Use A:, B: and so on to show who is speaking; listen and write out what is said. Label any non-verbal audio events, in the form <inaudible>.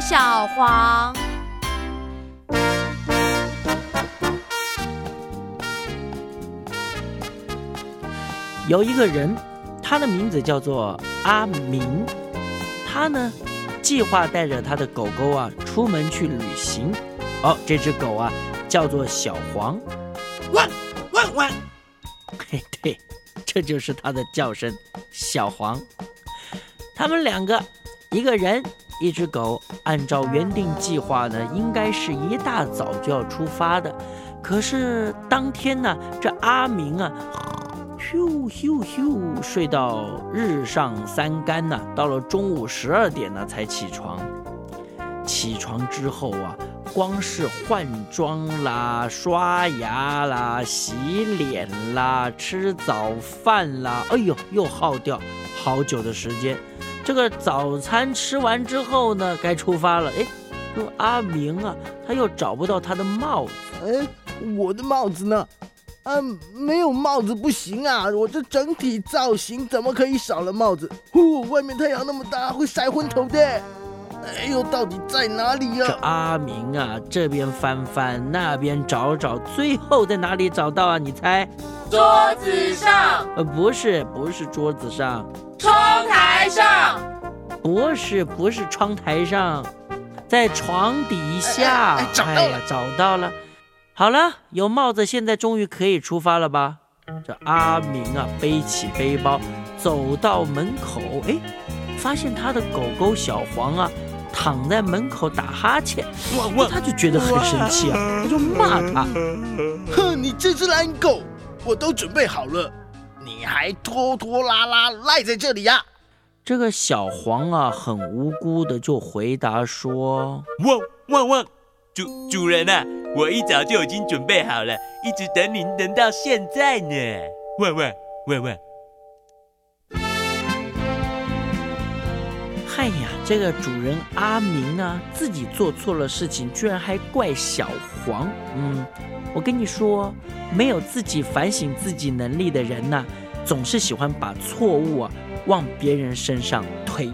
A: 小黄。
B: 有一个人，他的名字叫做阿明，他呢，计划带着他的狗狗啊出门去旅行。哦，这只狗啊叫做小黄，
C: 汪汪汪！
B: 嘿，对，这就是它的叫声，小黄。他们两个，一个人，一只狗，按照原定计划呢，应该是一大早就要出发的。可是当天呢，这阿明啊。咻咻咻，睡到日上三竿呐，到了中午十二点呢才起床。起床之后啊，光是换装啦、刷牙啦、洗脸啦、吃早饭啦，哎呦，又耗掉好久的时间。这个早餐吃完之后呢，该出发了。哎，说阿明啊，他又找不到他的帽子。
C: 哎，我的帽子呢？啊，没有帽子不行啊！我这整体造型怎么可以少了帽子？呼，外面太阳那么大，会晒昏头的。哎呦，到底在哪里呀？
B: 这阿明啊，这边翻翻，那边找找，最后在哪里找到啊？你猜？
A: 桌子上？
B: 呃，不是，不是桌子上。
A: 窗台上？
B: 不是，不是窗台上，在床底下。
C: 哎，找到了，
B: 找到了。好了，有帽子，现在终于可以出发了吧？这阿明啊，背起背包走到门口，哎，发现他的狗狗小黄啊，躺在门口打哈欠，他就觉得很生气啊，他就骂他：“ <laughs>
C: 哼，你这只懒狗，我都准备好了，你还拖拖拉拉赖在这里呀？”
B: 这个小黄啊，很无辜的就回答说：“
D: 汪汪汪，主主人啊。”我一早就已经准备好了，一直等您等到现在呢。喂喂喂喂！
B: 哎呀，这个主人阿明呢，自己做错了事情，居然还怪小黄。嗯，我跟你说，没有自己反省自己能力的人呢，总是喜欢把错误啊往别人身上推。